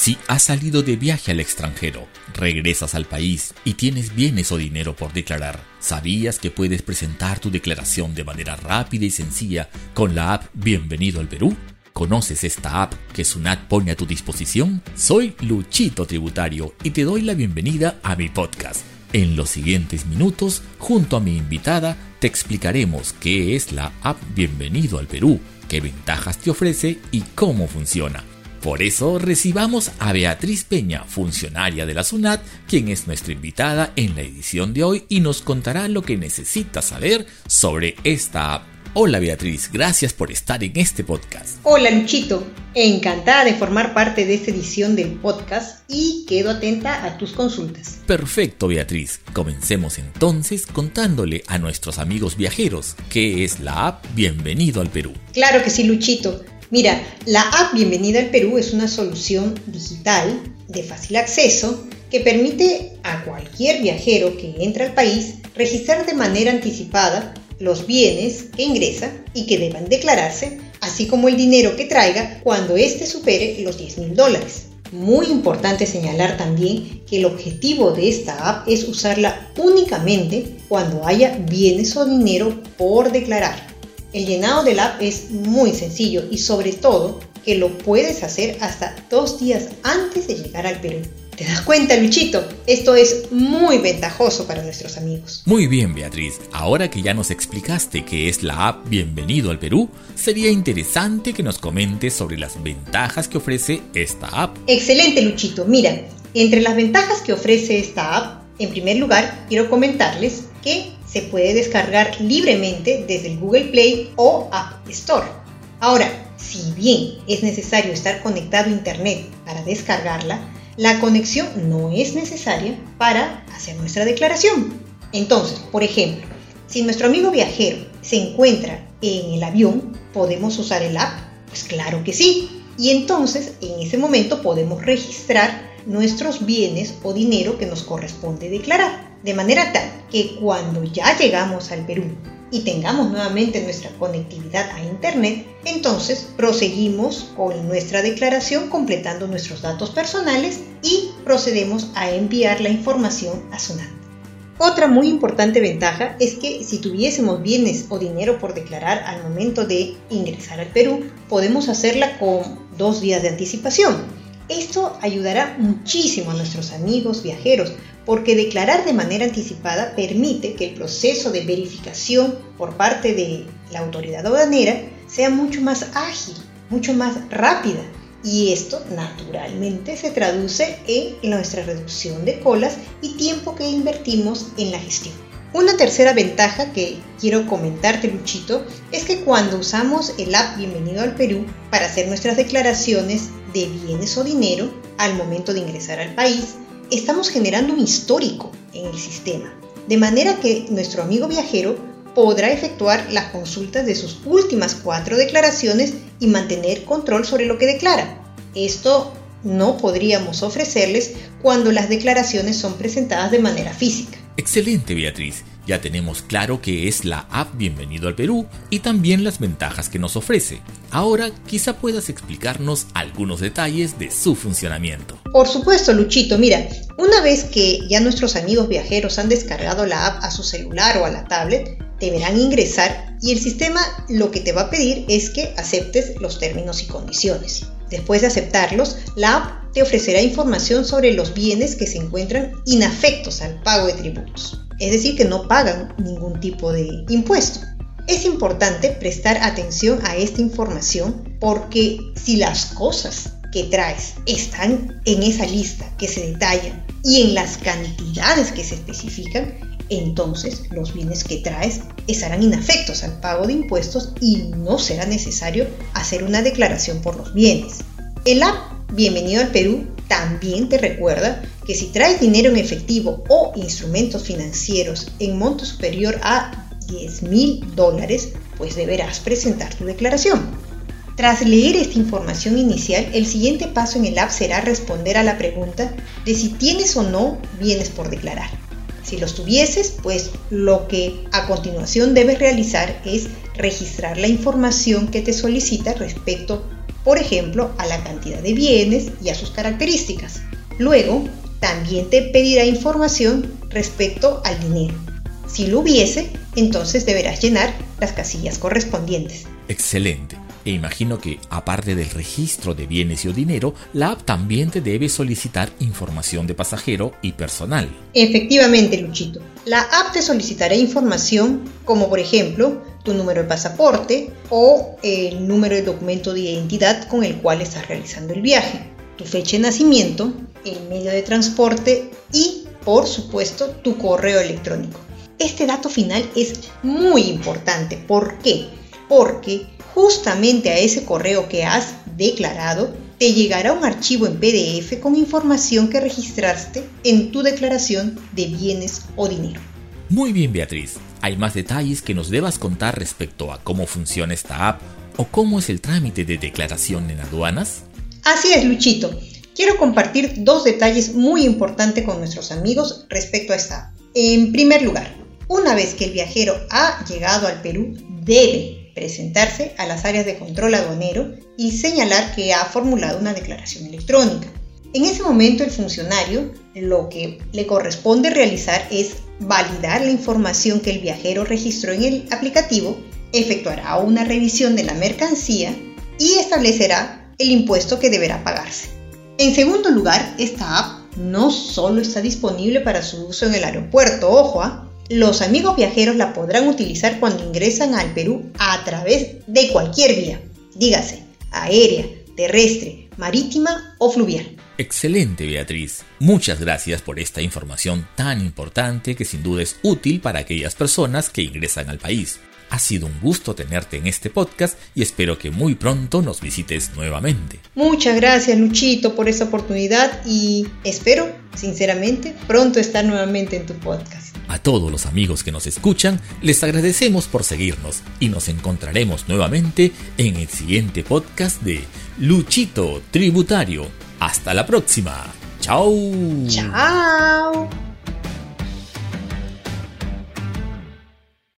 Si has salido de viaje al extranjero, regresas al país y tienes bienes o dinero por declarar, ¿sabías que puedes presentar tu declaración de manera rápida y sencilla con la app Bienvenido al Perú? ¿Conoces esta app que Sunat pone a tu disposición? Soy Luchito Tributario y te doy la bienvenida a mi podcast. En los siguientes minutos, junto a mi invitada, te explicaremos qué es la app Bienvenido al Perú, qué ventajas te ofrece y cómo funciona. Por eso recibamos a Beatriz Peña, funcionaria de la SUNAT, quien es nuestra invitada en la edición de hoy y nos contará lo que necesita saber sobre esta app. Hola Beatriz, gracias por estar en este podcast. Hola Luchito, encantada de formar parte de esta edición del podcast y quedo atenta a tus consultas. Perfecto Beatriz, comencemos entonces contándole a nuestros amigos viajeros qué es la app Bienvenido al Perú. Claro que sí Luchito, Mira, la app Bienvenida al Perú es una solución digital de fácil acceso que permite a cualquier viajero que entra al país registrar de manera anticipada los bienes que ingresa y que deban declararse, así como el dinero que traiga cuando éste supere los 10 mil dólares. Muy importante señalar también que el objetivo de esta app es usarla únicamente cuando haya bienes o dinero por declarar. El llenado del app es muy sencillo y sobre todo que lo puedes hacer hasta dos días antes de llegar al Perú. ¿Te das cuenta, Luchito? Esto es muy ventajoso para nuestros amigos. Muy bien, Beatriz. Ahora que ya nos explicaste qué es la app Bienvenido al Perú, sería interesante que nos comentes sobre las ventajas que ofrece esta app. Excelente, Luchito. Mira, entre las ventajas que ofrece esta app, en primer lugar, quiero comentarles que se puede descargar libremente desde el Google Play o App Store. Ahora, si bien es necesario estar conectado a Internet para descargarla, la conexión no es necesaria para hacer nuestra declaración. Entonces, por ejemplo, si nuestro amigo viajero se encuentra en el avión, ¿podemos usar el app? Pues claro que sí. Y entonces, en ese momento podemos registrar nuestros bienes o dinero que nos corresponde declarar de manera tal que cuando ya llegamos al Perú y tengamos nuevamente nuestra conectividad a Internet, entonces proseguimos con nuestra declaración completando nuestros datos personales y procedemos a enviar la información a SUNAT. Otra muy importante ventaja es que si tuviésemos bienes o dinero por declarar al momento de ingresar al Perú, podemos hacerla con dos días de anticipación. Esto ayudará muchísimo a nuestros amigos viajeros porque declarar de manera anticipada permite que el proceso de verificación por parte de la autoridad aduanera sea mucho más ágil, mucho más rápida. Y esto naturalmente se traduce en nuestra reducción de colas y tiempo que invertimos en la gestión. Una tercera ventaja que quiero comentarte, Luchito, es que cuando usamos el app Bienvenido al Perú para hacer nuestras declaraciones de bienes o dinero al momento de ingresar al país, estamos generando un histórico en el sistema, de manera que nuestro amigo viajero podrá efectuar las consultas de sus últimas cuatro declaraciones y mantener control sobre lo que declara. Esto no podríamos ofrecerles cuando las declaraciones son presentadas de manera física. Excelente, Beatriz. Ya tenemos claro que es la app Bienvenido al Perú y también las ventajas que nos ofrece. Ahora quizá puedas explicarnos algunos detalles de su funcionamiento. Por supuesto, Luchito. Mira, una vez que ya nuestros amigos viajeros han descargado la app a su celular o a la tablet, deberán ingresar y el sistema lo que te va a pedir es que aceptes los términos y condiciones. Después de aceptarlos, la app te ofrecerá información sobre los bienes que se encuentran inafectos al pago de tributos es decir, que no pagan ningún tipo de impuesto. Es importante prestar atención a esta información porque si las cosas que traes están en esa lista que se detalla y en las cantidades que se especifican, entonces los bienes que traes estarán inafectos al pago de impuestos y no será necesario hacer una declaración por los bienes. El app Bienvenido al Perú también te recuerda que si traes dinero en efectivo o instrumentos financieros en monto superior a 10 mil dólares, pues deberás presentar tu declaración. Tras leer esta información inicial, el siguiente paso en el app será responder a la pregunta de si tienes o no bienes por declarar. Si los tuvieses, pues lo que a continuación debes realizar es registrar la información que te solicita respecto por ejemplo, a la cantidad de bienes y a sus características. Luego, también te pedirá información respecto al dinero. Si lo hubiese, entonces deberás llenar las casillas correspondientes. Excelente. E imagino que, aparte del registro de bienes y o dinero, la app también te debe solicitar información de pasajero y personal. Efectivamente, Luchito. La app te solicitará información como, por ejemplo, tu número de pasaporte o el número de documento de identidad con el cual estás realizando el viaje, tu fecha de nacimiento, el medio de transporte y, por supuesto, tu correo electrónico. Este dato final es muy importante. ¿Por qué? Porque justamente a ese correo que has declarado te llegará un archivo en PDF con información que registraste en tu declaración de bienes o dinero. Muy bien, Beatriz. ¿Hay más detalles que nos debas contar respecto a cómo funciona esta app o cómo es el trámite de declaración en aduanas? Así es, Luchito. Quiero compartir dos detalles muy importantes con nuestros amigos respecto a esta app. En primer lugar, una vez que el viajero ha llegado al Perú, debe presentarse a las áreas de control aduanero y señalar que ha formulado una declaración electrónica. En ese momento el funcionario lo que le corresponde realizar es validar la información que el viajero registró en el aplicativo, efectuará una revisión de la mercancía y establecerá el impuesto que deberá pagarse. En segundo lugar, esta app no solo está disponible para su uso en el aeropuerto, ojo, ¿ah? Los amigos viajeros la podrán utilizar cuando ingresan al Perú a través de cualquier vía, dígase, aérea, terrestre, marítima o fluvial. Excelente, Beatriz. Muchas gracias por esta información tan importante que sin duda es útil para aquellas personas que ingresan al país. Ha sido un gusto tenerte en este podcast y espero que muy pronto nos visites nuevamente. Muchas gracias Luchito por esta oportunidad y espero, sinceramente, pronto estar nuevamente en tu podcast. A todos los amigos que nos escuchan, les agradecemos por seguirnos y nos encontraremos nuevamente en el siguiente podcast de Luchito Tributario. Hasta la próxima. Chao. Chao.